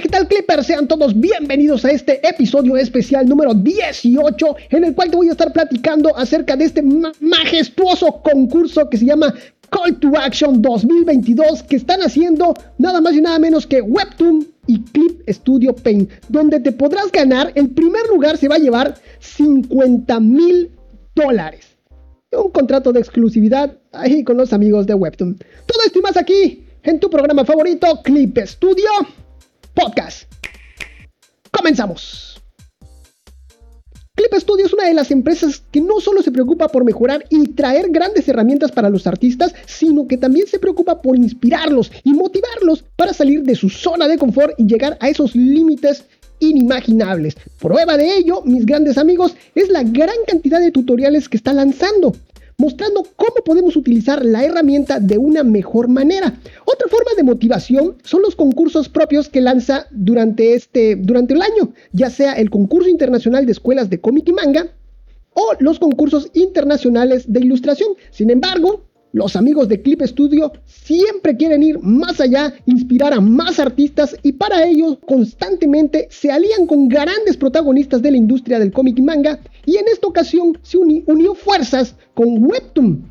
¿qué tal Clippers? Sean todos bienvenidos a este episodio especial número 18 en el cual te voy a estar platicando acerca de este majestuoso concurso que se llama Call to Action 2022 que están haciendo nada más y nada menos que Webtoon y Clip Studio Paint, donde te podrás ganar, el primer lugar se va a llevar 50 mil dólares. Un contrato de exclusividad ahí con los amigos de Webtoon. Todo esto y más aquí en tu programa favorito, Clip Studio Podcast. Comenzamos. Clip Studio es una de las empresas que no solo se preocupa por mejorar y traer grandes herramientas para los artistas, sino que también se preocupa por inspirarlos y motivarlos para salir de su zona de confort y llegar a esos límites inimaginables. Prueba de ello, mis grandes amigos, es la gran cantidad de tutoriales que está lanzando mostrando cómo podemos utilizar la herramienta de una mejor manera. Otra forma de motivación son los concursos propios que lanza durante, este, durante el año, ya sea el concurso internacional de escuelas de cómic y manga o los concursos internacionales de ilustración. Sin embargo, los amigos de Clip Studio siempre quieren ir más allá, inspirar a más artistas y para ello constantemente se alían con grandes protagonistas de la industria del cómic y manga y en esta ocasión se unió fuerzas con Webtoon,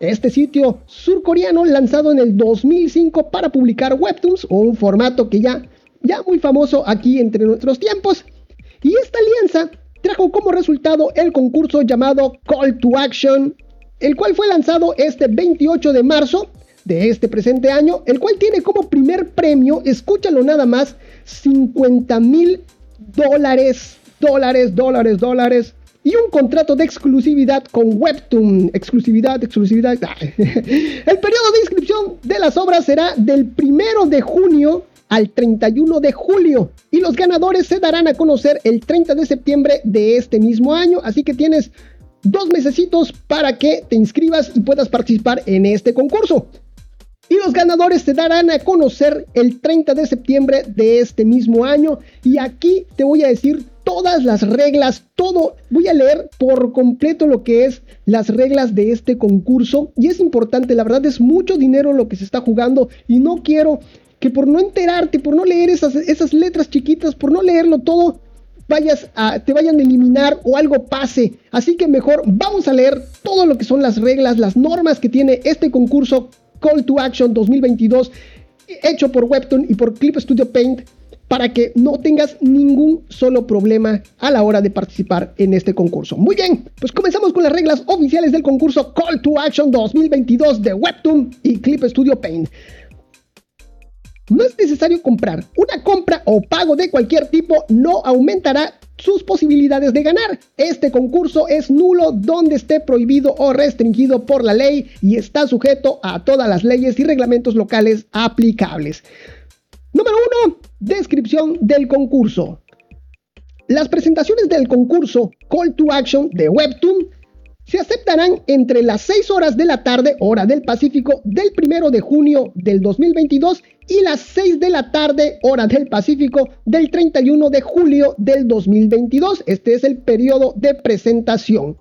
este sitio surcoreano lanzado en el 2005 para publicar webtoons o un formato que ya, ya muy famoso aquí entre nuestros tiempos. Y esta alianza trajo como resultado el concurso llamado Call to Action el cual fue lanzado este 28 de marzo de este presente año, el cual tiene como primer premio, escúchalo nada más, 50 mil dólares, dólares, dólares, dólares, y un contrato de exclusividad con Webtoon. Exclusividad, exclusividad. El periodo de inscripción de las obras será del 1 de junio al 31 de julio y los ganadores se darán a conocer el 30 de septiembre de este mismo año. Así que tienes dos mesecitos para que te inscribas y puedas participar en este concurso. Y los ganadores se darán a conocer el 30 de septiembre de este mismo año. Y aquí te voy a decir todas las reglas, todo. Voy a leer por completo lo que es las reglas de este concurso. Y es importante, la verdad es mucho dinero lo que se está jugando. Y no quiero que por no enterarte, por no leer esas, esas letras chiquitas, por no leerlo todo, vayas a, te vayan a eliminar o algo pase. Así que mejor vamos a leer todo lo que son las reglas, las normas que tiene este concurso Call to Action 2022 hecho por Webtoon y por Clip Studio Paint para que no tengas ningún solo problema a la hora de participar en este concurso. Muy bien, pues comenzamos con las reglas oficiales del concurso Call to Action 2022 de Webtoon y Clip Studio Paint. No es necesario comprar. Una compra o pago de cualquier tipo no aumentará sus posibilidades de ganar. Este concurso es nulo donde esté prohibido o restringido por la ley y está sujeto a todas las leyes y reglamentos locales aplicables. Número 1. Descripción del concurso. Las presentaciones del concurso Call to Action de Webtoon se aceptarán entre las 6 horas de la tarde, hora del Pacífico, del 1 de junio del 2022 y las 6 de la tarde, hora del Pacífico, del 31 de julio del 2022. Este es el periodo de presentación.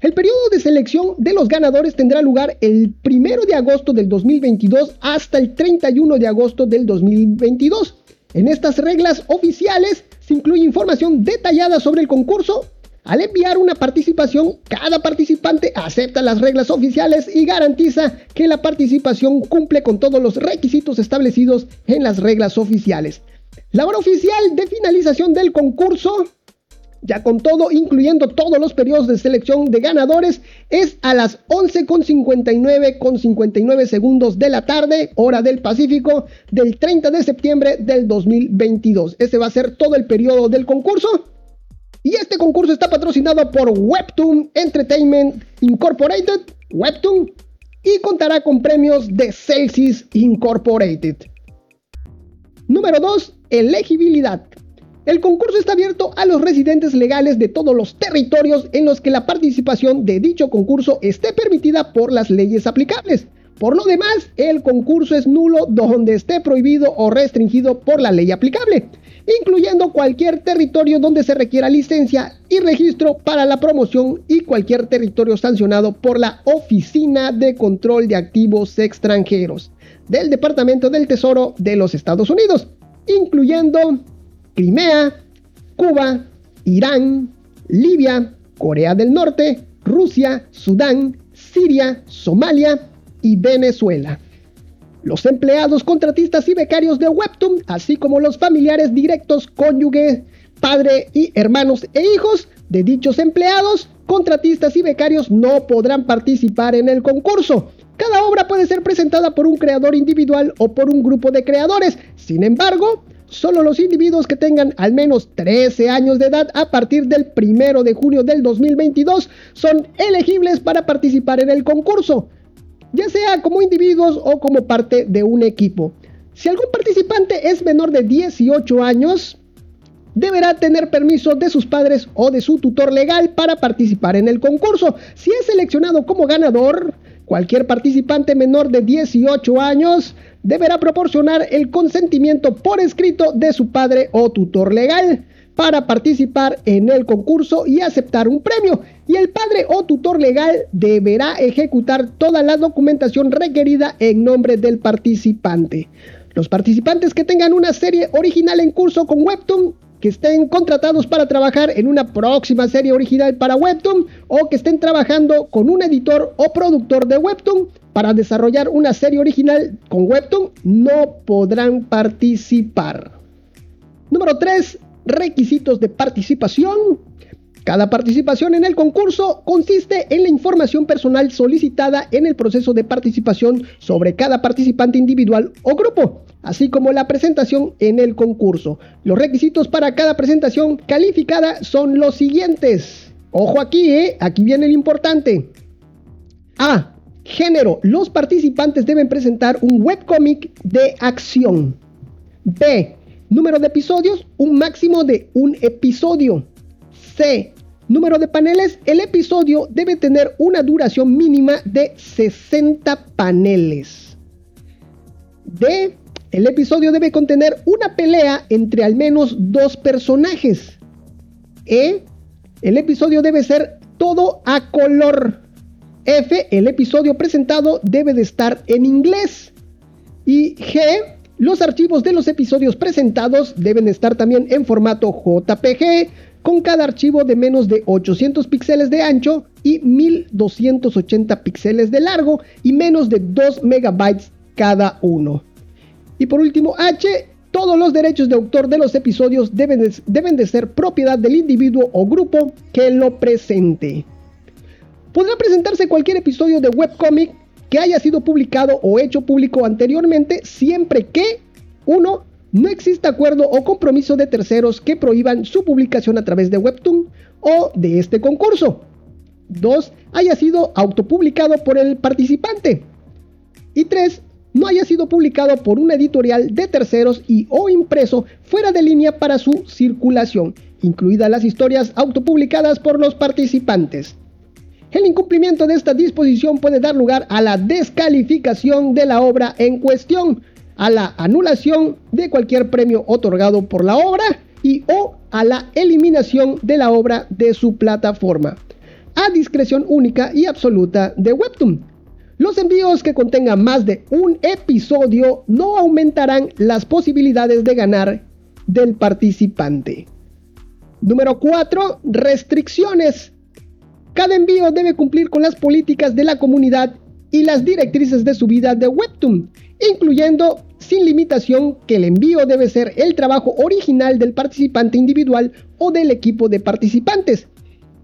El periodo de selección de los ganadores tendrá lugar el 1 de agosto del 2022 hasta el 31 de agosto del 2022. En estas reglas oficiales se incluye información detallada sobre el concurso, al enviar una participación, cada participante acepta las reglas oficiales y garantiza que la participación cumple con todos los requisitos establecidos en las reglas oficiales. La hora oficial de finalización del concurso, ya con todo, incluyendo todos los periodos de selección de ganadores, es a las 11.59 con 59 segundos de la tarde, hora del Pacífico, del 30 de septiembre del 2022. Ese va a ser todo el periodo del concurso. Y este concurso está patrocinado por Webtoon Entertainment Incorporated, Webtoon, y contará con premios de Celsius Incorporated. Número 2. Elegibilidad. El concurso está abierto a los residentes legales de todos los territorios en los que la participación de dicho concurso esté permitida por las leyes aplicables. Por lo demás, el concurso es nulo donde esté prohibido o restringido por la ley aplicable incluyendo cualquier territorio donde se requiera licencia y registro para la promoción y cualquier territorio sancionado por la Oficina de Control de Activos Extranjeros del Departamento del Tesoro de los Estados Unidos. incluyendo Crimea, Cuba, Irán, Libia, Corea del Norte, Rusia, Sudán, Siria, Somalia y Venezuela. Los empleados, contratistas y becarios de Webtoon, así como los familiares directos, cónyuge, padre y hermanos e hijos de dichos empleados, contratistas y becarios no podrán participar en el concurso. Cada obra puede ser presentada por un creador individual o por un grupo de creadores. Sin embargo, solo los individuos que tengan al menos 13 años de edad a partir del 1 de junio del 2022 son elegibles para participar en el concurso, ya sea como individuos o como parte de un equipo. Si algún participante es menor de 18 años, deberá tener permiso de sus padres o de su tutor legal para participar en el concurso. Si es seleccionado como ganador, cualquier participante menor de 18 años deberá proporcionar el consentimiento por escrito de su padre o tutor legal para participar en el concurso y aceptar un premio. Y el padre o tutor legal deberá ejecutar toda la documentación requerida en nombre del participante. Los participantes que tengan una serie original en curso con Webtoon que estén contratados para trabajar en una próxima serie original para Webtoon o que estén trabajando con un editor o productor de Webtoon para desarrollar una serie original con Webtoon no podrán participar. Número 3. Requisitos de participación. Cada participación en el concurso consiste en la información personal solicitada en el proceso de participación sobre cada participante individual o grupo, así como la presentación en el concurso. Los requisitos para cada presentación calificada son los siguientes. Ojo aquí, ¿eh? aquí viene el importante. A. Género. Los participantes deben presentar un webcomic de acción. B. Número de episodios, un máximo de un episodio. C. Número de paneles. El episodio debe tener una duración mínima de 60 paneles. D. El episodio debe contener una pelea entre al menos dos personajes. E. El episodio debe ser todo a color. F. El episodio presentado debe de estar en inglés. Y G. Los archivos de los episodios presentados deben estar también en formato JPG, con cada archivo de menos de 800 píxeles de ancho y 1280 píxeles de largo y menos de 2 megabytes cada uno. Y por último, H, todos los derechos de autor de los episodios deben de, deben de ser propiedad del individuo o grupo que lo presente. Podrá presentarse cualquier episodio de webcomic que haya sido publicado o hecho público anteriormente siempre que 1 no existe acuerdo o compromiso de terceros que prohíban su publicación a través de Webtoon o de este concurso. 2. Haya sido autopublicado por el participante. Y 3. No haya sido publicado por una editorial de terceros y o impreso fuera de línea para su circulación, incluidas las historias autopublicadas por los participantes. El incumplimiento de esta disposición puede dar lugar a la descalificación de la obra en cuestión, a la anulación de cualquier premio otorgado por la obra y o a la eliminación de la obra de su plataforma, a discreción única y absoluta de Webtoon. Los envíos que contengan más de un episodio no aumentarán las posibilidades de ganar del participante. Número 4. Restricciones. Cada envío debe cumplir con las políticas de la comunidad y las directrices de su vida de Webtoon, incluyendo sin limitación que el envío debe ser el trabajo original del participante individual o del equipo de participantes,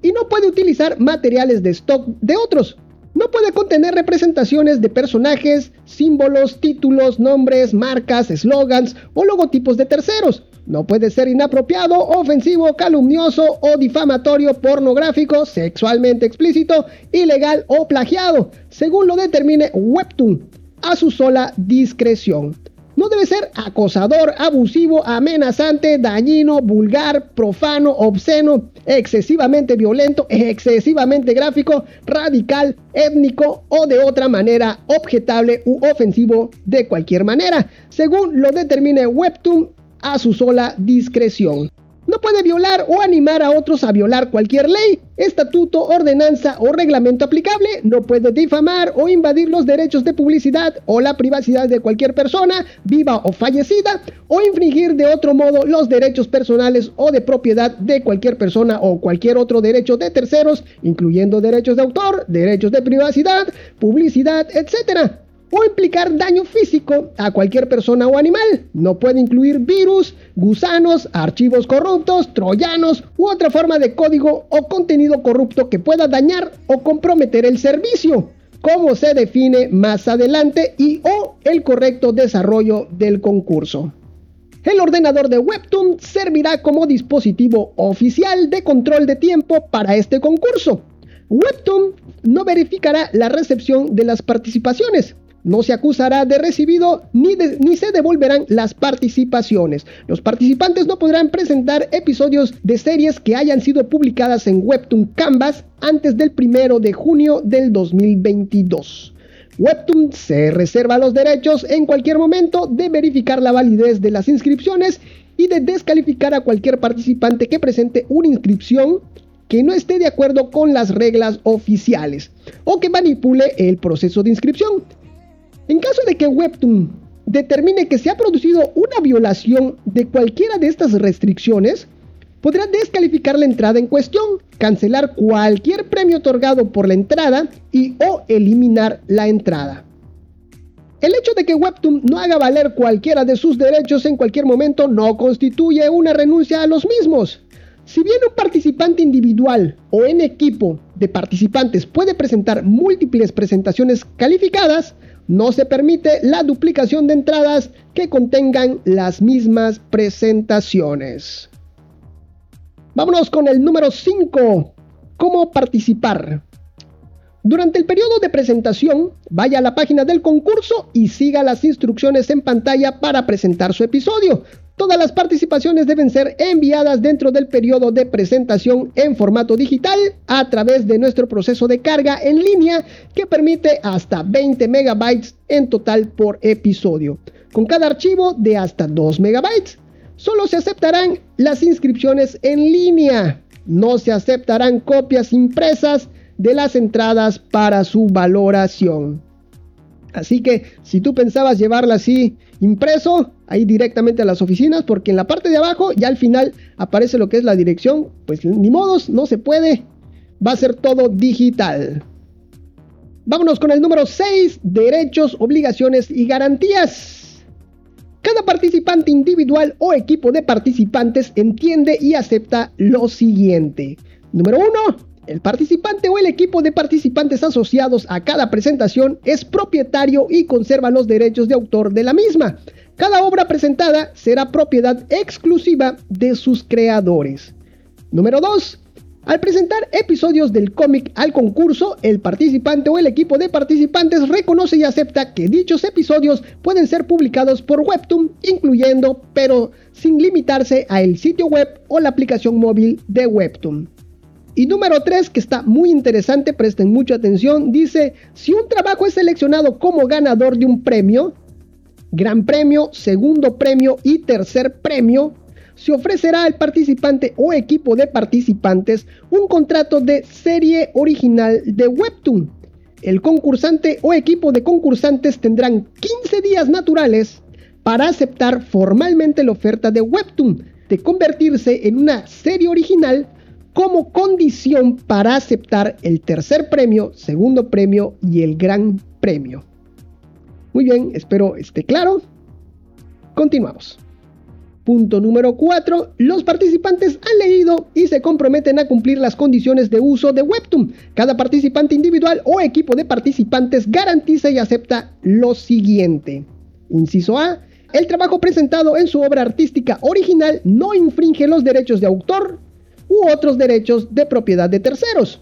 y no puede utilizar materiales de stock de otros. No puede contener representaciones de personajes, símbolos, títulos, nombres, marcas, eslogans o logotipos de terceros. No puede ser inapropiado, ofensivo, calumnioso o difamatorio, pornográfico, sexualmente explícito, ilegal o plagiado, según lo determine Webtoon a su sola discreción. No debe ser acosador, abusivo, amenazante, dañino, vulgar, profano, obsceno, excesivamente violento, excesivamente gráfico, radical, étnico o de otra manera objetable u ofensivo de cualquier manera, según lo determine Webtoon a su sola discreción. No puede violar o animar a otros a violar cualquier ley, estatuto, ordenanza o reglamento aplicable. No puede difamar o invadir los derechos de publicidad o la privacidad de cualquier persona, viva o fallecida, o infringir de otro modo los derechos personales o de propiedad de cualquier persona o cualquier otro derecho de terceros, incluyendo derechos de autor, derechos de privacidad, publicidad, etc o implicar daño físico a cualquier persona o animal. No puede incluir virus, gusanos, archivos corruptos, troyanos u otra forma de código o contenido corrupto que pueda dañar o comprometer el servicio, como se define más adelante y o el correcto desarrollo del concurso. El ordenador de Webtoon servirá como dispositivo oficial de control de tiempo para este concurso. Webtoon no verificará la recepción de las participaciones, no se acusará de recibido ni, ni, se devolverán las participaciones. Los participantes no podrán presentar episodios de series que hayan sido publicadas en Webtoon Canvas antes del 1 de junio del 2022. Webtoon se reserva los derechos en cualquier momento de verificar la validez de las inscripciones y de descalificar a cualquier participante que presente una inscripción que no esté de acuerdo con las reglas oficiales o que manipule el proceso de inscripción. En caso de que Webtoon determine que se ha producido una violación de cualquiera de estas restricciones, podrá descalificar la entrada en cuestión, cancelar cualquier premio otorgado por la entrada y o eliminar la entrada. El hecho de que Webtoon no haga valer cualquiera de sus derechos en cualquier momento no constituye una renuncia a los mismos. Si bien un participante individual o en equipo de participantes puede presentar múltiples presentaciones calificadas, no se permite la duplicación de entradas que contengan las mismas presentaciones. Vámonos con el número 5. ¿Cómo participar? Durante el periodo de presentación, vaya a la página del concurso y siga las instrucciones en pantalla para presentar su episodio. Todas las participaciones deben ser enviadas dentro del periodo de presentación en formato digital a través de nuestro proceso de carga en línea que permite hasta 20 megabytes en total por episodio, con cada archivo de hasta 2 megabytes. Solo se aceptarán las inscripciones en línea, no se aceptarán copias impresas de las entradas para su valoración. Así que si tú pensabas llevarla así impreso, ahí directamente a las oficinas, porque en la parte de abajo ya al final aparece lo que es la dirección, pues ni modos, no se puede, va a ser todo digital. Vámonos con el número 6, derechos, obligaciones y garantías. Cada participante individual o equipo de participantes entiende y acepta lo siguiente. Número 1. El participante o el equipo de participantes asociados a cada presentación es propietario y conserva los derechos de autor de la misma. Cada obra presentada será propiedad exclusiva de sus creadores. Número 2. Al presentar episodios del cómic al concurso, el participante o el equipo de participantes reconoce y acepta que dichos episodios pueden ser publicados por Webtoon, incluyendo, pero sin limitarse a el sitio web o la aplicación móvil de Webtoon. Y número 3, que está muy interesante, presten mucha atención, dice, si un trabajo es seleccionado como ganador de un premio, gran premio, segundo premio y tercer premio, se ofrecerá al participante o equipo de participantes un contrato de serie original de Webtoon. El concursante o equipo de concursantes tendrán 15 días naturales para aceptar formalmente la oferta de Webtoon de convertirse en una serie original como condición para aceptar el tercer premio, segundo premio y el gran premio. Muy bien, espero esté claro. Continuamos. Punto número 4. Los participantes han leído y se comprometen a cumplir las condiciones de uso de Webtoon. Cada participante individual o equipo de participantes garantiza y acepta lo siguiente. Inciso A. El trabajo presentado en su obra artística original no infringe los derechos de autor, u otros derechos de propiedad de terceros.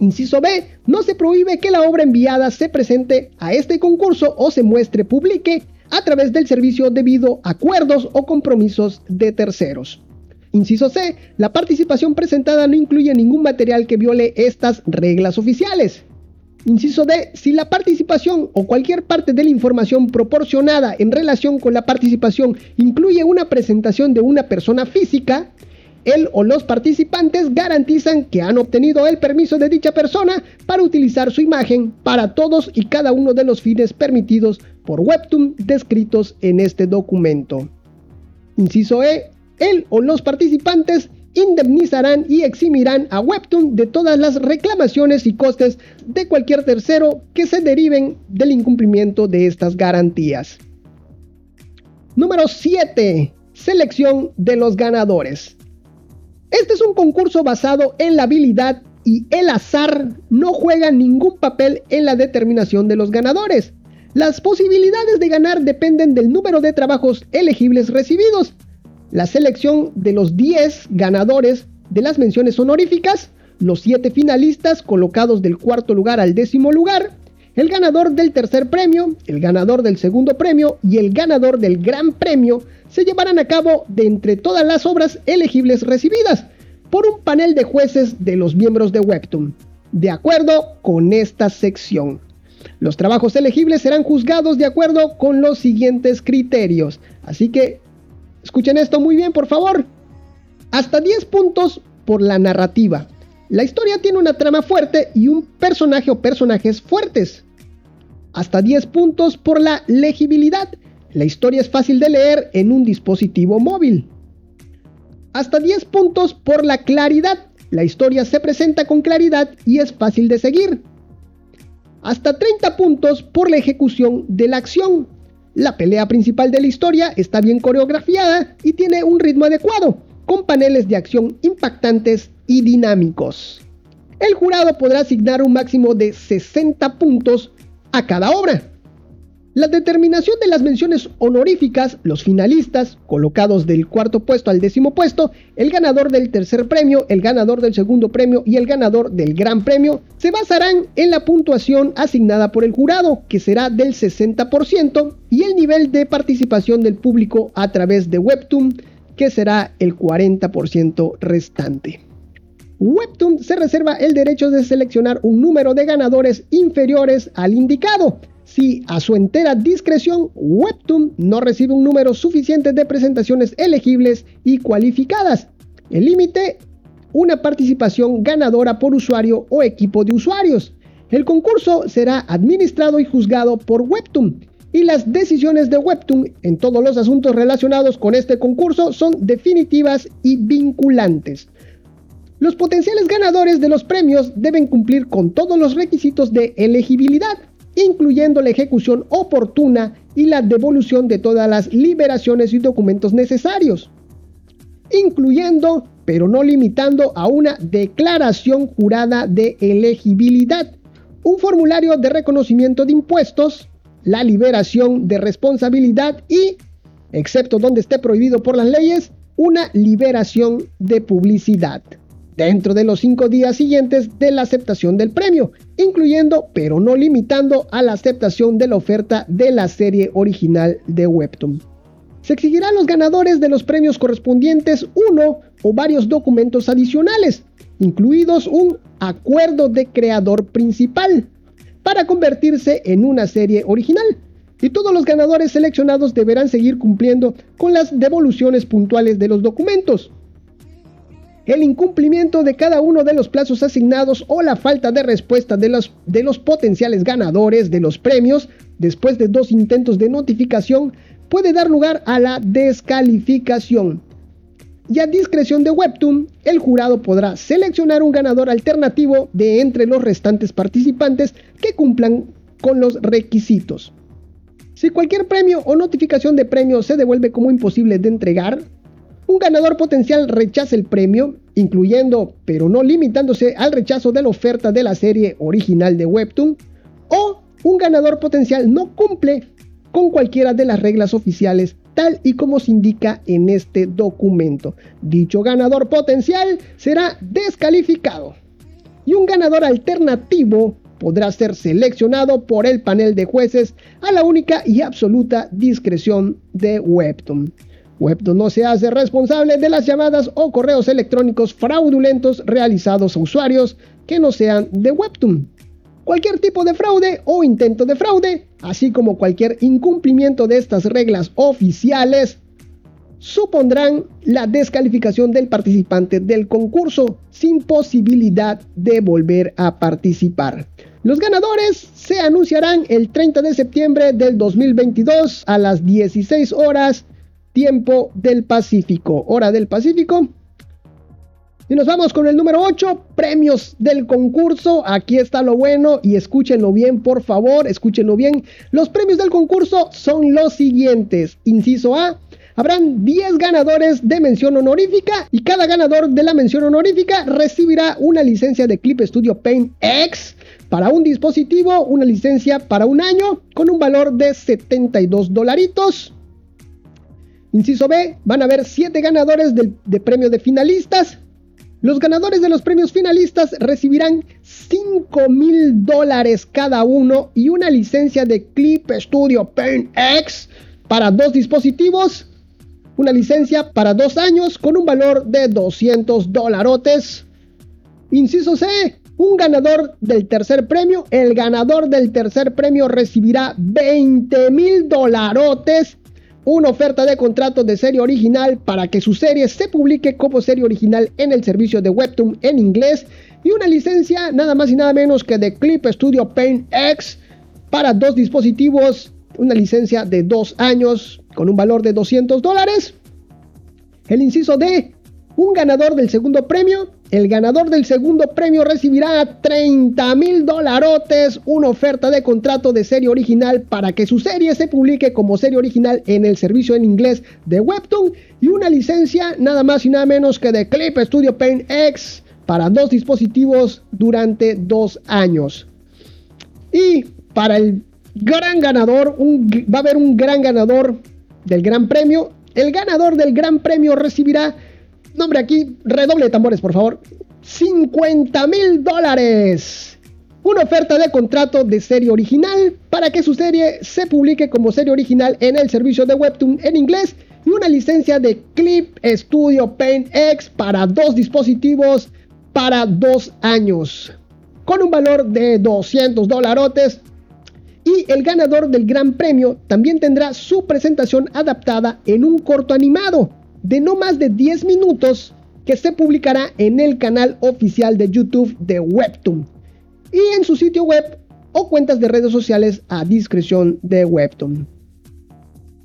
Inciso B. No se prohíbe que la obra enviada se presente a este concurso o se muestre, publique a través del servicio debido a acuerdos o compromisos de terceros. Inciso C. La participación presentada no incluye ningún material que viole estas reglas oficiales. Inciso D. Si la participación o cualquier parte de la información proporcionada en relación con la participación incluye una presentación de una persona física, él o los participantes garantizan que han obtenido el permiso de dicha persona para utilizar su imagen para todos y cada uno de los fines permitidos por Webtoon descritos en este documento. Inciso E. Él o los participantes indemnizarán y eximirán a Webtoon de todas las reclamaciones y costes de cualquier tercero que se deriven del incumplimiento de estas garantías. Número 7. Selección de los ganadores. Este es un concurso basado en la habilidad y el azar no juega ningún papel en la determinación de los ganadores. Las posibilidades de ganar dependen del número de trabajos elegibles recibidos la selección de los 10 ganadores de las menciones honoríficas, los 7 finalistas colocados del cuarto lugar al décimo lugar, el ganador del tercer premio, el ganador del segundo premio y el ganador del gran premio se llevarán a cabo de entre todas las obras elegibles recibidas por un panel de jueces de los miembros de Webtoon, de acuerdo con esta sección. Los trabajos elegibles serán juzgados de acuerdo con los siguientes criterios, así que Escuchen esto muy bien, por favor. Hasta 10 puntos por la narrativa. La historia tiene una trama fuerte y un personaje o personajes fuertes. Hasta 10 puntos por la legibilidad. La historia es fácil de leer en un dispositivo móvil. Hasta 10 puntos por la claridad. La historia se presenta con claridad y es fácil de seguir. Hasta 30 puntos por la ejecución de la acción. La pelea principal de la historia está bien coreografiada y tiene un ritmo adecuado, con paneles de acción impactantes y dinámicos. El jurado podrá asignar un máximo de 60 puntos a cada obra, la determinación de las menciones honoríficas, los finalistas, colocados del cuarto puesto al décimo puesto, el ganador del tercer premio, el ganador del segundo premio y el ganador del gran premio, se basarán en la puntuación asignada por el jurado, que será del 60%, y el nivel de participación del público a través de Webtoon, que será el 40% restante. Webtoon se reserva el derecho de seleccionar un número de ganadores inferiores al indicado, si a su entera discreción Webtoon no recibe un número suficiente de presentaciones elegibles y cualificadas. El límite, una participación ganadora por usuario o equipo de usuarios. El concurso será administrado y juzgado por Webtoon y las decisiones de Webtoon en todos los asuntos relacionados con este concurso son definitivas y vinculantes. Los potenciales ganadores de los premios deben cumplir con todos los requisitos de elegibilidad incluyendo la ejecución oportuna y la devolución de todas las liberaciones y documentos necesarios, incluyendo, pero no limitando a una declaración jurada de elegibilidad, un formulario de reconocimiento de impuestos, la liberación de responsabilidad y, excepto donde esté prohibido por las leyes, una liberación de publicidad dentro de los cinco días siguientes de la aceptación del premio, incluyendo pero no limitando a la aceptación de la oferta de la serie original de Webtoon. Se exigirá a los ganadores de los premios correspondientes uno o varios documentos adicionales, incluidos un acuerdo de creador principal, para convertirse en una serie original. Y todos los ganadores seleccionados deberán seguir cumpliendo con las devoluciones puntuales de los documentos el incumplimiento de cada uno de los plazos asignados o la falta de respuesta de los, de los potenciales ganadores de los premios después de dos intentos de notificación puede dar lugar a la descalificación. Y a discreción de Webtoon, el jurado podrá seleccionar un ganador alternativo de entre los restantes participantes que cumplan con los requisitos. Si cualquier premio o notificación de premio se devuelve como imposible de entregar, un ganador potencial rechaza el premio, incluyendo, pero no limitándose al rechazo de la oferta de la serie original de Webtoon, o un ganador potencial no cumple con cualquiera de las reglas oficiales tal y como se indica en este documento. Dicho ganador potencial será descalificado. Y un ganador alternativo podrá ser seleccionado por el panel de jueces a la única y absoluta discreción de Webtoon. Webtoon no se hace responsable de las llamadas o correos electrónicos fraudulentos realizados a usuarios que no sean de Webtoon. Cualquier tipo de fraude o intento de fraude, así como cualquier incumplimiento de estas reglas oficiales, supondrán la descalificación del participante del concurso sin posibilidad de volver a participar. Los ganadores se anunciarán el 30 de septiembre del 2022 a las 16 horas tiempo del Pacífico, hora del Pacífico, y nos vamos con el número 8, premios del concurso. Aquí está lo bueno y escúchenlo bien, por favor, escúchenlo bien. Los premios del concurso son los siguientes. Inciso A, habrán 10 ganadores de mención honorífica y cada ganador de la mención honorífica recibirá una licencia de Clip Studio Paint X para un dispositivo, una licencia para un año con un valor de 72 dolaritos. Inciso B, van a haber 7 ganadores de, de premio de finalistas los ganadores de los premios finalistas recibirán 5 mil dólares cada uno y una licencia de Clip Studio Paint X para dos dispositivos. Una licencia para dos años con un valor de 200 dolarotes. Inciso C. Un ganador del tercer premio. El ganador del tercer premio recibirá 20 mil dolarotes una oferta de contrato de serie original para que su serie se publique como serie original en el servicio de Webtoon en inglés y una licencia nada más y nada menos que de Clip Studio Paint X para dos dispositivos, una licencia de dos años con un valor de 200 dólares. El inciso D, un ganador del segundo premio el ganador del segundo premio recibirá 30 mil dolarotes, una oferta de contrato de serie original para que su serie se publique como serie original en el servicio en inglés de Webtoon y una licencia nada más y nada menos que de Clip Studio Paint X para dos dispositivos durante dos años. Y para el gran ganador, va a haber un gran ganador del gran premio. El ganador del gran premio recibirá Nombre aquí, redoble de tambores, por favor. 50 mil dólares. Una oferta de contrato de serie original para que su serie se publique como serie original en el servicio de Webtoon en inglés y una licencia de Clip Studio Paint X para dos dispositivos para dos años con un valor de 200 dolarotes y el ganador del gran premio también tendrá su presentación adaptada en un corto animado de no más de 10 minutos que se publicará en el canal oficial de YouTube de Webtoon y en su sitio web o cuentas de redes sociales a discreción de Webtoon.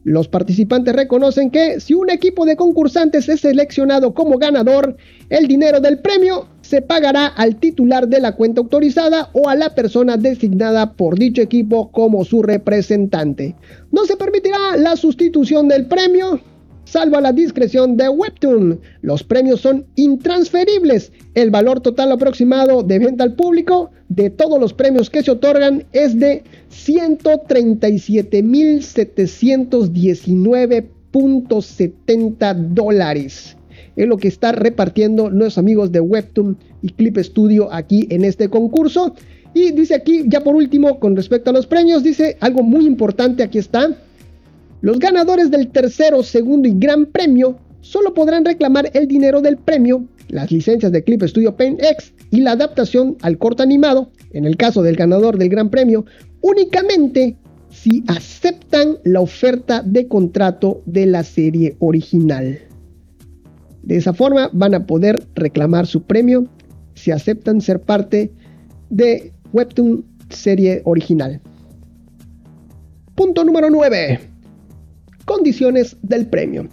Los participantes reconocen que si un equipo de concursantes es seleccionado como ganador, el dinero del premio se pagará al titular de la cuenta autorizada o a la persona designada por dicho equipo como su representante. No se permitirá la sustitución del premio salvo a la discreción de Webtoon. Los premios son intransferibles. El valor total aproximado de venta al público de todos los premios que se otorgan es de 137.719.70 dólares. Es lo que está repartiendo nuestros amigos de Webtoon y Clip Studio aquí en este concurso. Y dice aquí, ya por último, con respecto a los premios, dice algo muy importante, aquí está. Los ganadores del tercero, segundo y gran premio solo podrán reclamar el dinero del premio, las licencias de Clip Studio Paint X y la adaptación al corto animado, en el caso del ganador del gran premio, únicamente si aceptan la oferta de contrato de la serie original. De esa forma van a poder reclamar su premio si aceptan ser parte de Webtoon serie original. Punto número 9. Condiciones del premio.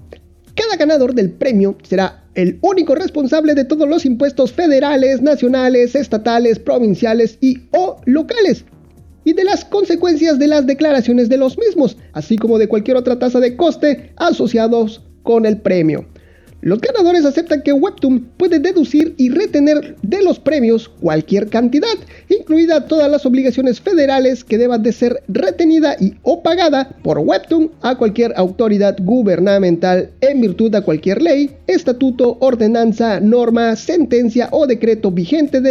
Cada ganador del premio será el único responsable de todos los impuestos federales, nacionales, estatales, provinciales y o locales y de las consecuencias de las declaraciones de los mismos, así como de cualquier otra tasa de coste asociados con el premio. Los ganadores aceptan que Webtoon puede deducir y retener de los premios cualquier cantidad, incluida todas las obligaciones federales que deban de ser retenida y o pagada por Webtoon a cualquier autoridad gubernamental en virtud de cualquier ley, estatuto, ordenanza, norma, sentencia o decreto vigente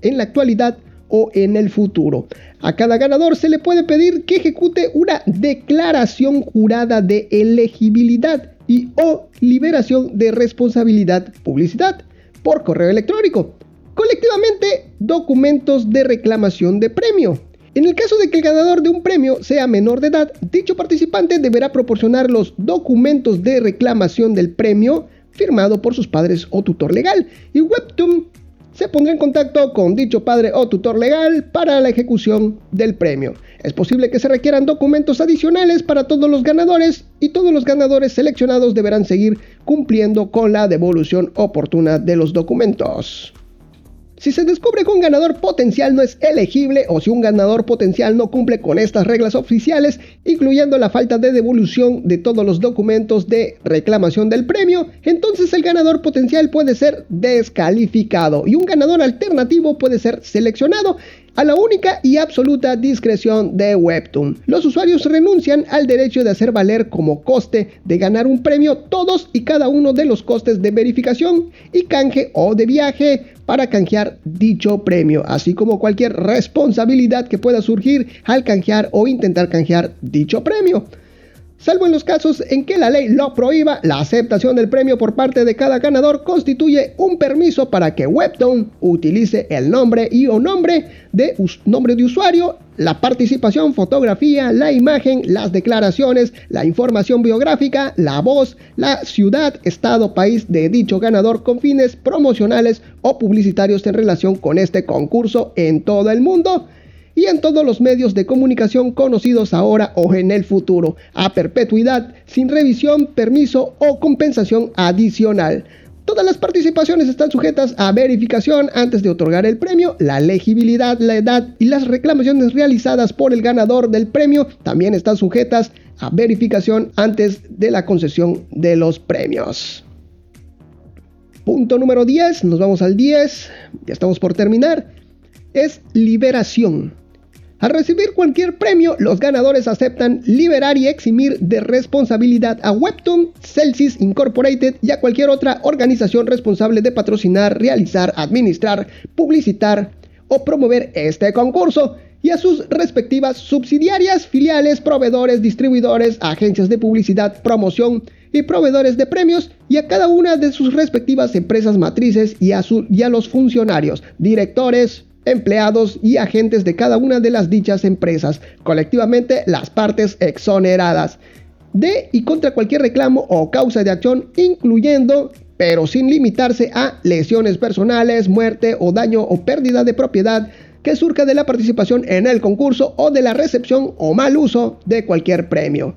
en la actualidad o en el futuro. A cada ganador se le puede pedir que ejecute una declaración jurada de elegibilidad y o liberación de responsabilidad publicidad por correo electrónico, Colectivamente, documentos de reclamación de premio. En el caso de que el ganador de un premio sea menor de edad, dicho participante deberá proporcionar los documentos de reclamación del premio firmado por sus padres o tutor legal. Y Webtoon se pondrá en contacto con dicho padre o tutor legal para la ejecución del premio. Es posible que se requieran documentos adicionales para todos los ganadores y todos los ganadores seleccionados deberán seguir cumpliendo con la devolución oportuna de los documentos. Si se descubre que un ganador potencial no es elegible o si un ganador potencial no cumple con estas reglas oficiales, incluyendo la falta de devolución de todos los documentos de reclamación del premio, entonces el ganador potencial puede ser descalificado y un ganador alternativo puede ser seleccionado a la única y absoluta discreción de Webtoon. Los usuarios renuncian al derecho de hacer valer como coste de ganar un premio todos y cada uno de los costes de verificación y canje o de viaje para canjear dicho premio, así como cualquier responsabilidad que pueda surgir al canjear o intentar canjear dicho premio salvo en los casos en que la ley lo prohíba, la aceptación del premio por parte de cada ganador constituye un permiso para que Webtoon utilice el nombre y o nombre de, nombre de usuario, la participación, fotografía, la imagen, las declaraciones, la información biográfica, la voz, la ciudad, estado, país de dicho ganador con fines promocionales o publicitarios en relación con este concurso en todo el mundo y en todos los medios de comunicación conocidos ahora o en el futuro, a perpetuidad, sin revisión, permiso o compensación adicional. Todas las participaciones están sujetas a verificación antes de otorgar el premio. La legibilidad, la edad y las reclamaciones realizadas por el ganador del premio también están sujetas a verificación antes de la concesión de los premios. Punto número 10, nos vamos al 10, ya estamos por terminar, es liberación. Al recibir cualquier premio, los ganadores aceptan liberar y eximir de responsabilidad a Webtoon, Celsius Incorporated y a cualquier otra organización responsable de patrocinar, realizar, administrar, publicitar o promover este concurso y a sus respectivas subsidiarias, filiales, proveedores, distribuidores, agencias de publicidad, promoción y proveedores de premios y a cada una de sus respectivas empresas matrices y a, y a los funcionarios, directores, empleados y agentes de cada una de las dichas empresas, colectivamente las partes exoneradas, de y contra cualquier reclamo o causa de acción, incluyendo pero sin limitarse a lesiones personales, muerte o daño o pérdida de propiedad que surja de la participación en el concurso o de la recepción o mal uso de cualquier premio.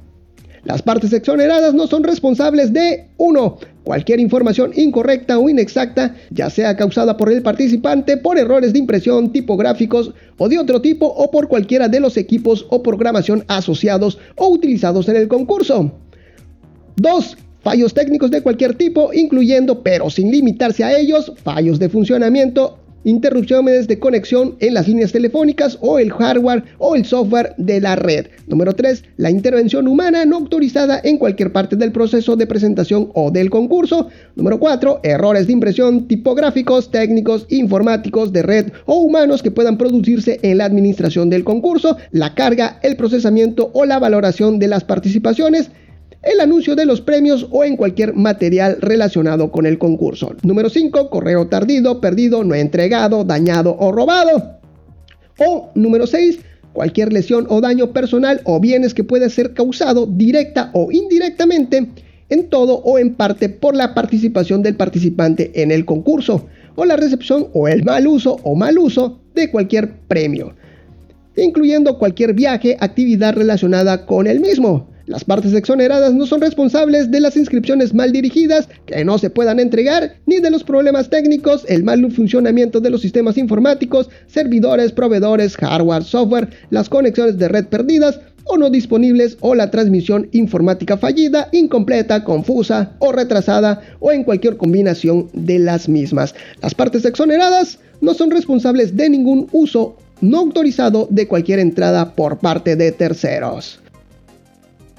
Las partes exoneradas no son responsables de 1. Cualquier información incorrecta o inexacta, ya sea causada por el participante por errores de impresión, tipográficos o de otro tipo o por cualquiera de los equipos o programación asociados o utilizados en el concurso. 2. Fallos técnicos de cualquier tipo, incluyendo, pero sin limitarse a ellos, fallos de funcionamiento interrupciones de conexión en las líneas telefónicas o el hardware o el software de la red. Número 3. La intervención humana no autorizada en cualquier parte del proceso de presentación o del concurso. Número 4. Errores de impresión tipográficos, técnicos, informáticos, de red o humanos que puedan producirse en la administración del concurso, la carga, el procesamiento o la valoración de las participaciones el anuncio de los premios o en cualquier material relacionado con el concurso. Número 5. Correo tardido, perdido, no entregado, dañado o robado. O número 6. Cualquier lesión o daño personal o bienes que pueda ser causado directa o indirectamente en todo o en parte por la participación del participante en el concurso o la recepción o el mal uso o mal uso de cualquier premio, incluyendo cualquier viaje, actividad relacionada con el mismo. Las partes exoneradas no son responsables de las inscripciones mal dirigidas que no se puedan entregar, ni de los problemas técnicos, el mal funcionamiento de los sistemas informáticos, servidores, proveedores, hardware, software, las conexiones de red perdidas o no disponibles o la transmisión informática fallida, incompleta, confusa o retrasada o en cualquier combinación de las mismas. Las partes exoneradas no son responsables de ningún uso no autorizado de cualquier entrada por parte de terceros.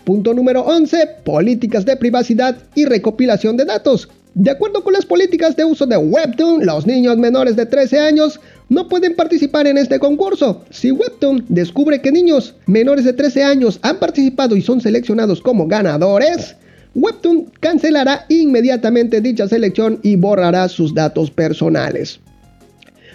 Punto número 11. Políticas de privacidad y recopilación de datos. De acuerdo con las políticas de uso de Webtoon, los niños menores de 13 años no pueden participar en este concurso. Si Webtoon descubre que niños menores de 13 años han participado y son seleccionados como ganadores, Webtoon cancelará inmediatamente dicha selección y borrará sus datos personales.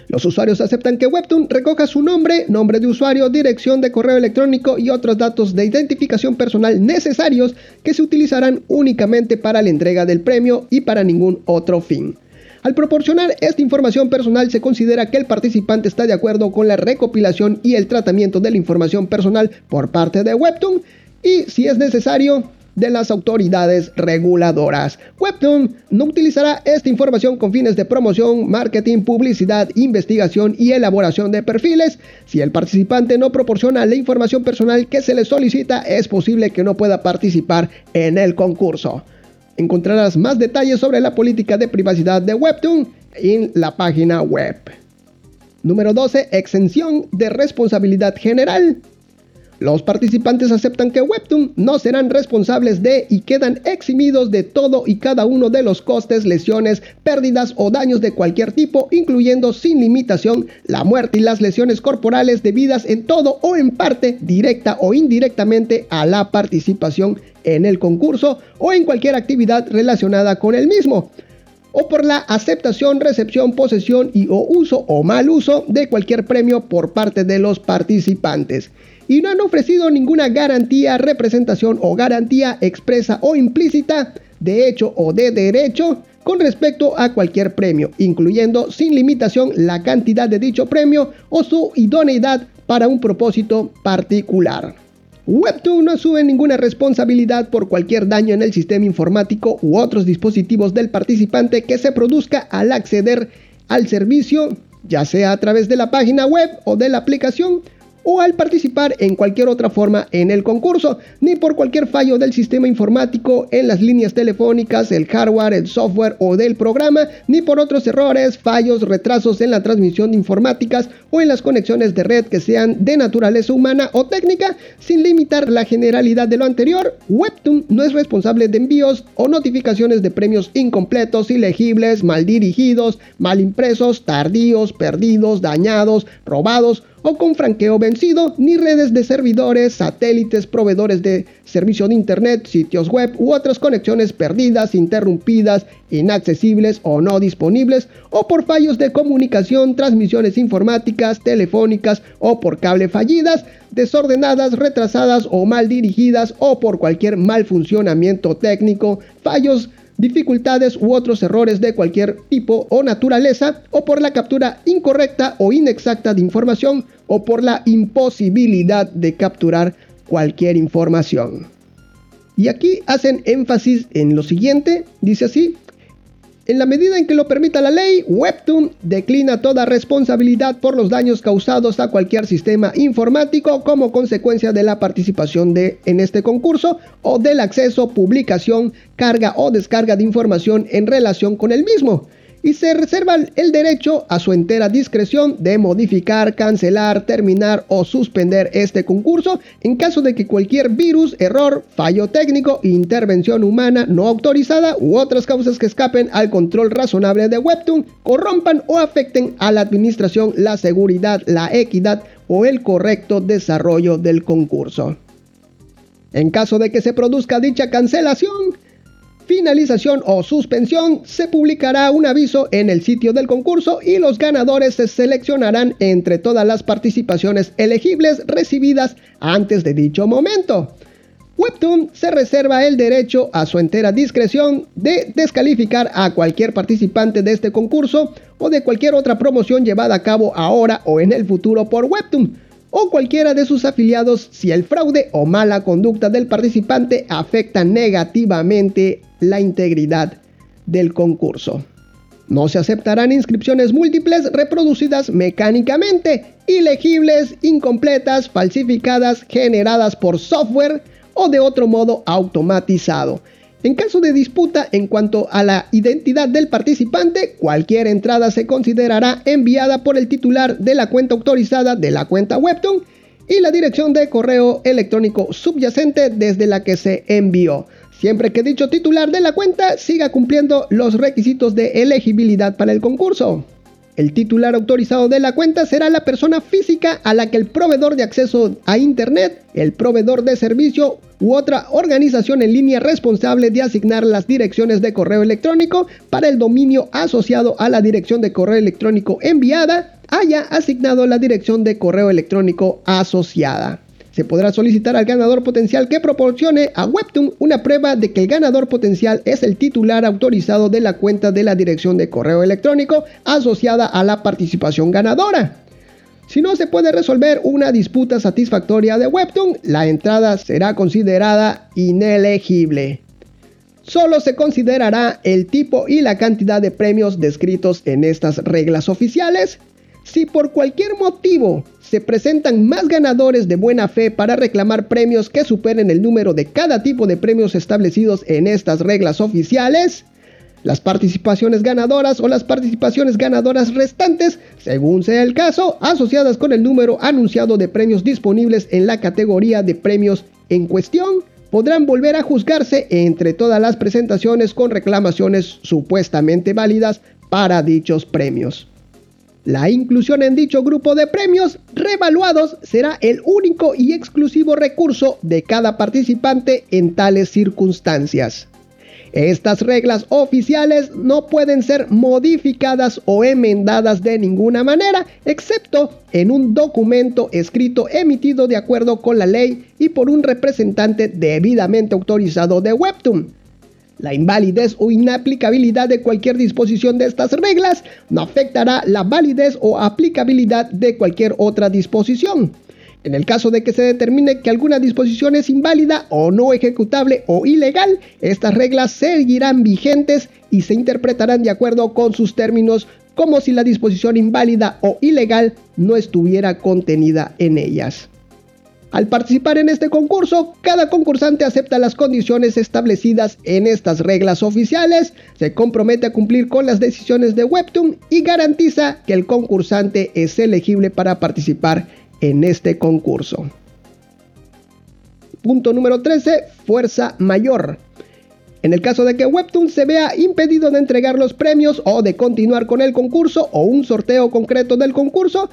Los usuarios aceptan que Webtoon recoja su nombre, nombre de usuario, dirección de correo electrónico y otros datos de identificación personal necesarios que se utilizarán únicamente para la entrega del premio y para ningún otro fin. Al proporcionar esta información personal se considera que el participante está de acuerdo con la recopilación y el tratamiento de la información personal por parte de Webtoon y, si es necesario, de las autoridades reguladoras. Webtoon no utilizará esta información con fines de promoción, marketing, publicidad, investigación y elaboración de perfiles. Si el participante no proporciona la información personal que se le solicita, es posible que no pueda participar en el concurso. Encontrarás más detalles sobre la política de privacidad de Webtoon en la página web. Número 12. Exención de responsabilidad general. Los participantes aceptan que Webtoon no serán responsables de y quedan eximidos de todo y cada uno de los costes, lesiones, pérdidas o daños de cualquier tipo, incluyendo sin limitación la muerte y las lesiones corporales debidas en todo o en parte, directa o indirectamente, a la participación en el concurso o en cualquier actividad relacionada con el mismo o por la aceptación, recepción, posesión y o uso o mal uso de cualquier premio por parte de los participantes y no han ofrecido ninguna garantía, representación o garantía expresa o implícita de hecho o de derecho con respecto a cualquier premio, incluyendo sin limitación la cantidad de dicho premio o su idoneidad para un propósito particular. Webtoon no asume ninguna responsabilidad por cualquier daño en el sistema informático u otros dispositivos del participante que se produzca al acceder al servicio, ya sea a través de la página web o de la aplicación, o al participar en cualquier otra forma en el concurso, ni por cualquier fallo del sistema informático en las líneas telefónicas, el hardware, el software o del programa, ni por otros errores, fallos, retrasos en la transmisión de informáticas o en las conexiones de red que sean de naturaleza humana o técnica, sin limitar la generalidad de lo anterior, Webtoon no es responsable de envíos o notificaciones de premios incompletos, ilegibles, mal dirigidos, mal impresos, tardíos, perdidos, dañados, robados o con franqueo vencido, ni redes de servidores, satélites, proveedores de servicio de internet, sitios web u otras conexiones perdidas, interrumpidas, inaccesibles o no disponibles, o por fallos de comunicación, transmisiones informáticas, telefónicas o por cable fallidas, desordenadas, retrasadas o mal dirigidas o por cualquier mal funcionamiento técnico, fallos dificultades u otros errores de cualquier tipo o naturaleza, o por la captura incorrecta o inexacta de información, o por la imposibilidad de capturar cualquier información. Y aquí hacen énfasis en lo siguiente, dice así, en la medida en que lo permita la ley, Webtoon declina toda responsabilidad por los daños causados a cualquier sistema informático como consecuencia de la participación de, en este concurso o del acceso, publicación, carga o descarga de información en relación con el mismo y se reserva el derecho a su entera discreción de modificar, cancelar, terminar o suspender este concurso en caso de que cualquier virus, error, fallo técnico, intervención humana no autorizada u otras causas que escapen al control razonable de Webtoon corrompan o afecten a la administración, la seguridad, la equidad o el correcto desarrollo del concurso. En caso de que se produzca dicha cancelación, finalización o suspensión, se publicará un aviso en el sitio del concurso y los ganadores se seleccionarán entre todas las participaciones elegibles recibidas antes de dicho momento. Webtoon se reserva el derecho a su entera discreción de descalificar a cualquier participante de este concurso o de cualquier otra promoción llevada a cabo ahora o en el futuro por Webtoon o cualquiera de sus afiliados si el fraude o mala conducta del participante afecta negativamente la integridad del concurso. No se aceptarán inscripciones múltiples reproducidas mecánicamente, ilegibles, incompletas, falsificadas, generadas por software o de otro modo automatizado. En caso de disputa en cuanto a la identidad del participante, cualquier entrada se considerará enviada por el titular de la cuenta autorizada de la cuenta Webtoon y la dirección de correo electrónico subyacente desde la que se envió, siempre que dicho titular de la cuenta siga cumpliendo los requisitos de elegibilidad para el concurso. El titular autorizado de la cuenta será la persona física a la que el proveedor de acceso a Internet, el proveedor de servicio u otra organización en línea responsable de asignar las direcciones de correo electrónico para el dominio asociado a la dirección de correo electrónico enviada haya asignado la dirección de correo electrónico asociada. Se podrá solicitar al ganador potencial que proporcione a Webtoon una prueba de que el ganador potencial es el titular autorizado de la cuenta de la dirección de correo electrónico asociada a la participación ganadora. Si no se puede resolver una disputa satisfactoria de Webtoon, la entrada será considerada inelegible. Solo se considerará el tipo y la cantidad de premios descritos en estas reglas oficiales. Si por cualquier motivo se presentan más ganadores de buena fe para reclamar premios que superen el número de cada tipo de premios establecidos en estas reglas oficiales, las participaciones ganadoras o las participaciones ganadoras restantes, según sea el caso, asociadas con el número anunciado de premios disponibles en la categoría de premios en cuestión, podrán volver a juzgarse entre todas las presentaciones con reclamaciones supuestamente válidas para dichos premios. La inclusión en dicho grupo de premios revaluados será el único y exclusivo recurso de cada participante en tales circunstancias. Estas reglas oficiales no pueden ser modificadas o enmendadas de ninguna manera, excepto en un documento escrito emitido de acuerdo con la ley y por un representante debidamente autorizado de Webtoon. La invalidez o inaplicabilidad de cualquier disposición de estas reglas no afectará la validez o aplicabilidad de cualquier otra disposición. En el caso de que se determine que alguna disposición es inválida o no ejecutable o ilegal, estas reglas seguirán vigentes y se interpretarán de acuerdo con sus términos como si la disposición inválida o ilegal no estuviera contenida en ellas. Al participar en este concurso, cada concursante acepta las condiciones establecidas en estas reglas oficiales, se compromete a cumplir con las decisiones de Webtoon y garantiza que el concursante es elegible para participar en este concurso. Punto número 13, fuerza mayor. En el caso de que Webtoon se vea impedido de entregar los premios o de continuar con el concurso o un sorteo concreto del concurso,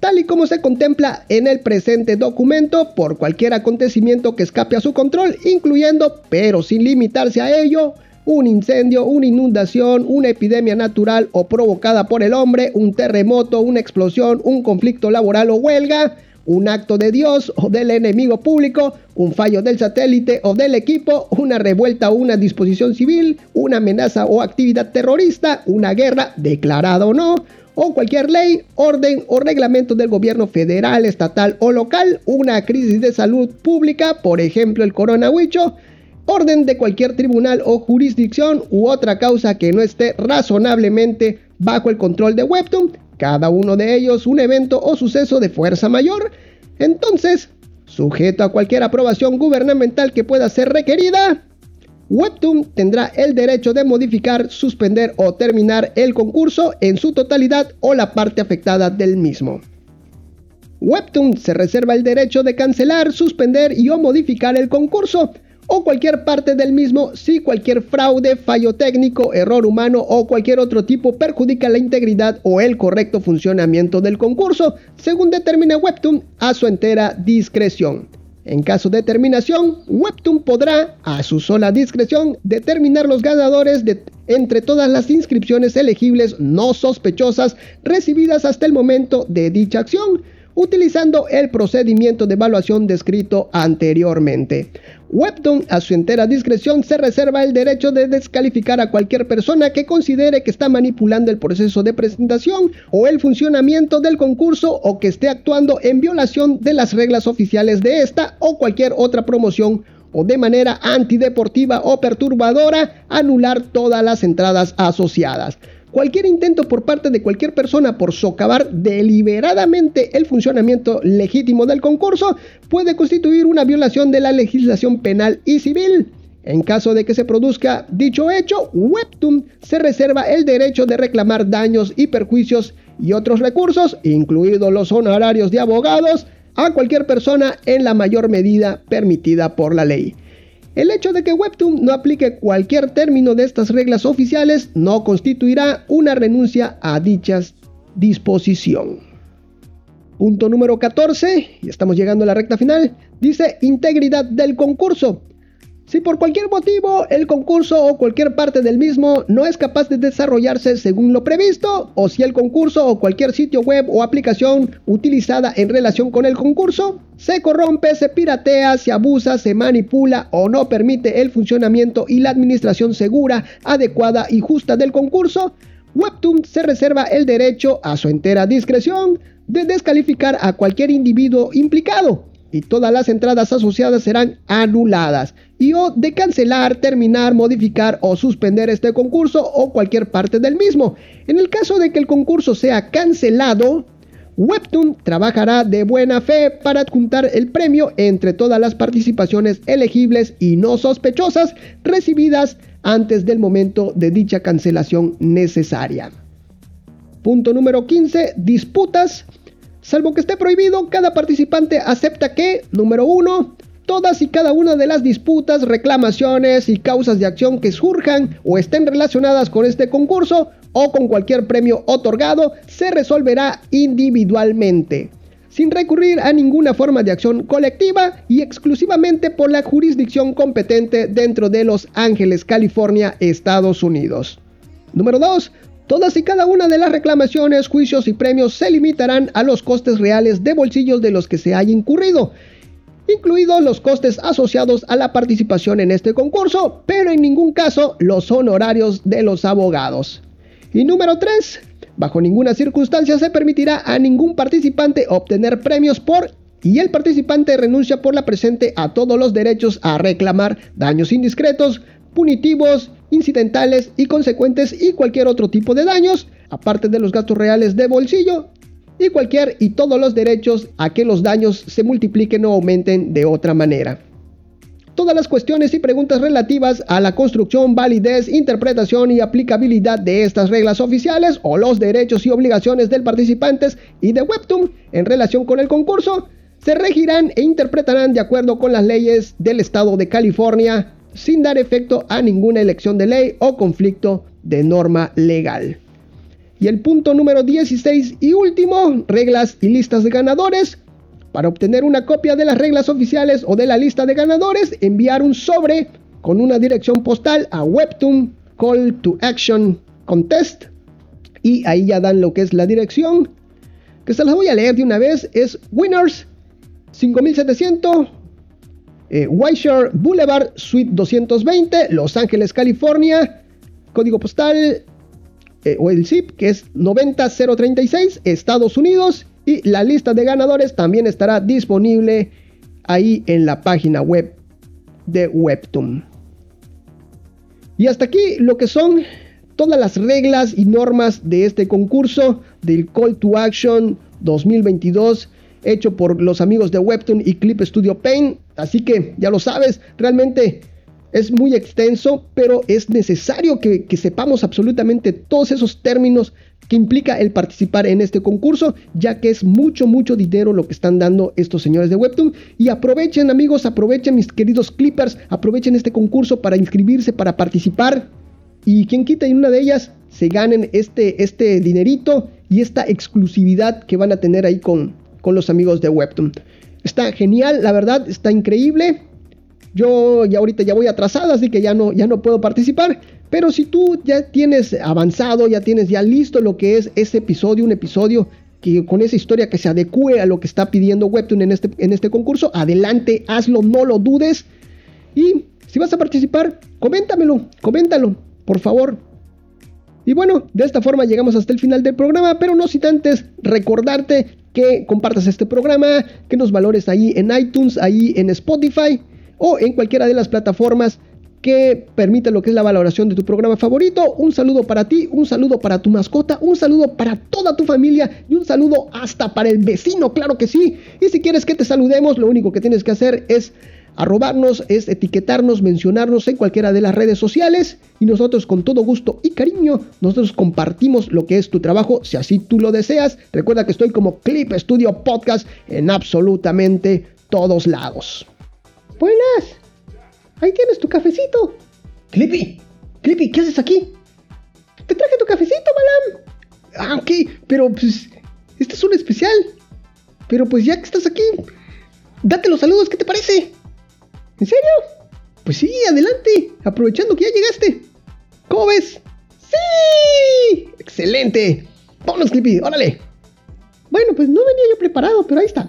tal y como se contempla en el presente documento por cualquier acontecimiento que escape a su control, incluyendo, pero sin limitarse a ello, un incendio, una inundación, una epidemia natural o provocada por el hombre, un terremoto, una explosión, un conflicto laboral o huelga, un acto de Dios o del enemigo público, un fallo del satélite o del equipo, una revuelta o una disposición civil, una amenaza o actividad terrorista, una guerra, declarada o no, o cualquier ley, orden o reglamento del gobierno federal, estatal o local, una crisis de salud pública, por ejemplo el coronavirus, orden de cualquier tribunal o jurisdicción u otra causa que no esté razonablemente bajo el control de Webtoon, cada uno de ellos un evento o suceso de fuerza mayor, entonces, sujeto a cualquier aprobación gubernamental que pueda ser requerida, Webtoon tendrá el derecho de modificar, suspender o terminar el concurso en su totalidad o la parte afectada del mismo. Webtoon se reserva el derecho de cancelar, suspender y o modificar el concurso o cualquier parte del mismo si cualquier fraude, fallo técnico, error humano o cualquier otro tipo perjudica la integridad o el correcto funcionamiento del concurso, según determine Webtoon a su entera discreción. En caso de terminación, Webtoon podrá, a su sola discreción, determinar los ganadores de entre todas las inscripciones elegibles no sospechosas recibidas hasta el momento de dicha acción, utilizando el procedimiento de evaluación descrito anteriormente. Webtoon, a su entera discreción, se reserva el derecho de descalificar a cualquier persona que considere que está manipulando el proceso de presentación o el funcionamiento del concurso o que esté actuando en violación de las reglas oficiales de esta o cualquier otra promoción o de manera antideportiva o perturbadora anular todas las entradas asociadas. Cualquier intento por parte de cualquier persona por socavar deliberadamente el funcionamiento legítimo del concurso puede constituir una violación de la legislación penal y civil. En caso de que se produzca dicho hecho, Webtoon se reserva el derecho de reclamar daños y perjuicios y otros recursos, incluidos los honorarios de abogados, a cualquier persona en la mayor medida permitida por la ley. El hecho de que Webtoon no aplique cualquier término de estas reglas oficiales no constituirá una renuncia a dichas disposición. Punto número 14, y estamos llegando a la recta final, dice integridad del concurso. Si por cualquier motivo el concurso o cualquier parte del mismo no es capaz de desarrollarse según lo previsto, o si el concurso o cualquier sitio web o aplicación utilizada en relación con el concurso se corrompe, se piratea, se abusa, se manipula o no permite el funcionamiento y la administración segura, adecuada y justa del concurso, Webtoon se reserva el derecho a su entera discreción de descalificar a cualquier individuo implicado y todas las entradas asociadas serán anuladas y o de cancelar, terminar, modificar o suspender este concurso o cualquier parte del mismo. En el caso de que el concurso sea cancelado, Webtoon trabajará de buena fe para adjuntar el premio entre todas las participaciones elegibles y no sospechosas recibidas antes del momento de dicha cancelación necesaria. Punto número 15. Disputas. Salvo que esté prohibido, cada participante acepta que, número 1, todas y cada una de las disputas, reclamaciones y causas de acción que surjan o estén relacionadas con este concurso o con cualquier premio otorgado se resolverá individualmente, sin recurrir a ninguna forma de acción colectiva y exclusivamente por la jurisdicción competente dentro de Los Ángeles, California, Estados Unidos. Número 2. Todas y cada una de las reclamaciones, juicios y premios se limitarán a los costes reales de bolsillos de los que se haya incurrido, incluidos los costes asociados a la participación en este concurso, pero en ningún caso los honorarios de los abogados. Y número 3. Bajo ninguna circunstancia se permitirá a ningún participante obtener premios por y el participante renuncia por la presente a todos los derechos a reclamar daños indiscretos, punitivos, incidentales y consecuentes y cualquier otro tipo de daños, aparte de los gastos reales de bolsillo y cualquier y todos los derechos a que los daños se multipliquen o aumenten de otra manera. Todas las cuestiones y preguntas relativas a la construcción, validez, interpretación y aplicabilidad de estas reglas oficiales o los derechos y obligaciones del participantes y de Webtoon en relación con el concurso se regirán e interpretarán de acuerdo con las leyes del estado de California sin dar efecto a ninguna elección de ley o conflicto de norma legal. Y el punto número 16 y último, reglas y listas de ganadores. Para obtener una copia de las reglas oficiales o de la lista de ganadores, enviar un sobre con una dirección postal a Webtoon Call to Action Contest. Y ahí ya dan lo que es la dirección. Que se las voy a leer de una vez. Es Winners 5700 eh, Boulevard, Suite 220, Los Ángeles, California. Código postal eh, o el zip que es 90036, Estados Unidos. Y la lista de ganadores también estará disponible ahí en la página web de Webtoon. Y hasta aquí lo que son todas las reglas y normas de este concurso del Call to Action 2022 hecho por los amigos de Webtoon y Clip Studio Paint. Así que ya lo sabes, realmente es muy extenso, pero es necesario que, sepamos absolutamente todos esos términos que implica el participar en este concurso, ya que es mucho, mucho dinero lo que están dando estos señores de Webtoon. Y aprovechen amigos, aprovechen mis queridos clippers, aprovechen este concurso para inscribirse, para participar. Y quien quita en una de ellas se ganen este, este dinerito y esta exclusividad que van a tener ahí con, con los amigos de Webtoon. Está genial, la verdad, está increíble. Yo ya ahorita ya voy atrasada, así que ya no, ya no puedo participar. Pero si tú ya tienes avanzado, ya tienes ya listo lo que es ese episodio, un episodio que con esa historia que se adecue a lo que está pidiendo Webtoon en este, en este concurso, adelante, hazlo, no lo dudes. Y si vas a participar, coméntamelo, coméntalo, por favor. Y bueno, de esta forma llegamos hasta el final del programa, pero no sin antes recordarte que compartas este programa, que nos valores ahí en iTunes, ahí en Spotify o en cualquiera de las plataformas que permita lo que es la valoración de tu programa favorito. Un saludo para ti, un saludo para tu mascota, un saludo para toda tu familia y un saludo hasta para el vecino, claro que sí. Y si quieres que te saludemos, lo único que tienes que hacer es arrobarnos, es etiquetarnos, mencionarnos en cualquiera de las redes sociales y nosotros con todo gusto y cariño, nosotros compartimos lo que es tu trabajo, si así tú lo deseas. Recuerda que estoy como Clip Studio Podcast en absolutamente todos lados. Buenas. Ahí tienes tu cafecito. Clippy, Clippy, ¿qué haces aquí? Te traje tu cafecito, Malam. Ah, ok, pero pues este es un especial. Pero pues ya que estás aquí, date los saludos, ¿qué te parece? ¿En serio? Pues sí, adelante, aprovechando que ya llegaste. ¿Cómo ves? ¡Sí! ¡Excelente! Vámonos, Clippy, órale. Bueno, pues no venía yo preparado, pero ahí está.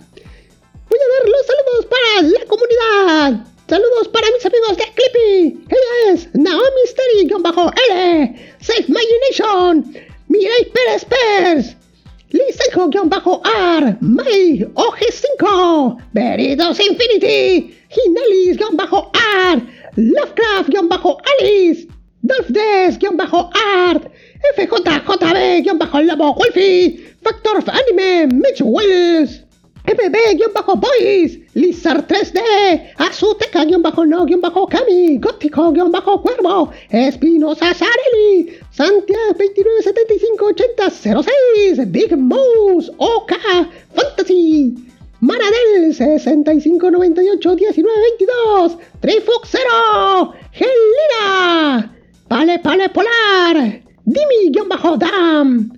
Voy a dar los saludos para la comunidad. Saludos para mis amigos de Clippy. Ella es Naomi Steri-L. Save My Nation. Mirai Pérez Pérez. Lisenjo-R. May OG5. Veridos Infinity. Ginelis-R. Lovecraft-Alice. Dolphdes-Art. FJJB-Lobo Wolfie. Factor Anime. Mitch Wills. MB-Boys, Lizard 3D, Azuteca-No-Kami, Gótico-Cuervo, Espinosa Sareli, Santiago 29758006, Big Mouse, OK, Fantasy, Maradel 65981922, Trifox 0, Gelina, Pale Pale Polar, Dimi-Dam,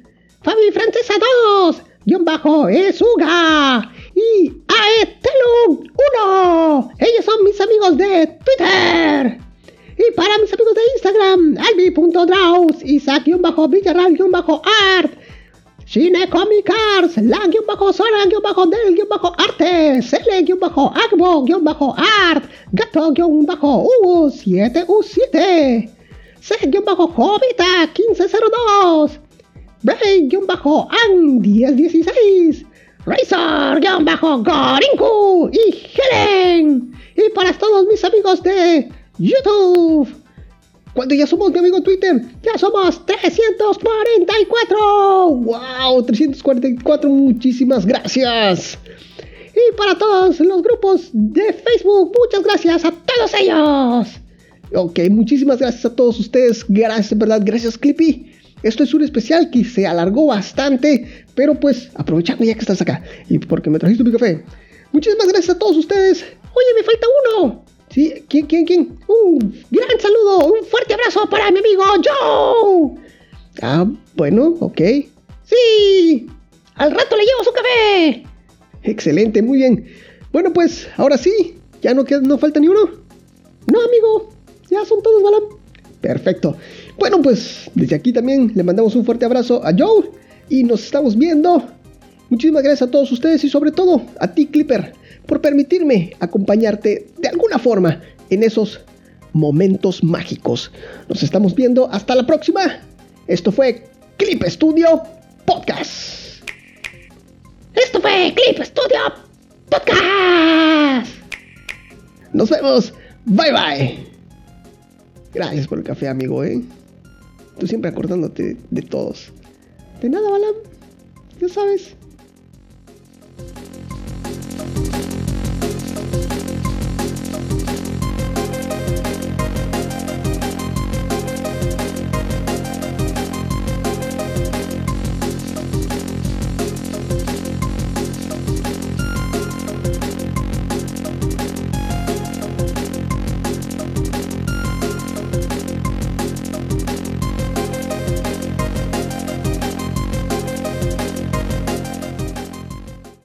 Fabi Francesa 2, guion bajo Esuga y Aetelum 1. Ellos son mis amigos de Twitter. Y para mis amigos de Instagram, albi.draus, Isaac-Villarral-Art, Shinecomic la bajo Sora bajo del bajo arte, Cele bajo Agbo bajo art, Gato bajo U7U7, C bajo Jovita 1502, Bray-An1016, Razor-Gorinku y Helen. Y para todos mis amigos de YouTube. Cuando ya somos mi amigo Twitter, ya somos 344. ¡Wow! 344, muchísimas gracias. Y para todos los grupos de Facebook, muchas gracias a todos ellos. Ok, muchísimas gracias a todos ustedes. Gracias, verdad. Gracias, Clippy. Esto es un especial que se alargó bastante, pero pues aprovechando ya que estás acá y porque me trajiste mi café. Muchísimas gracias a todos ustedes. Oye, me falta uno. ¿Sí? ¿Quién, quién, quién? Un gran saludo, un fuerte abrazo para mi amigo Joe. Ah, bueno, ok. Sí, al rato le llevo su café. Excelente, muy bien. Bueno, pues ahora sí, ya no, queda, no falta ni uno. No, amigo, ya son todos, Balam. Perfecto. Bueno, pues desde aquí también le mandamos un fuerte abrazo a Joe y nos estamos viendo. Muchísimas gracias a todos ustedes y sobre todo a ti, Clipper, por permitirme acompañarte de alguna forma en esos momentos mágicos. Nos estamos viendo hasta la próxima. Esto fue Clip Studio Podcast. Esto fue Clip Studio Podcast. Nos vemos. Bye bye. Gracias por el café, amigo, ¿eh? Tú siempre acordándote de todos. De nada, Balam. Ya sabes.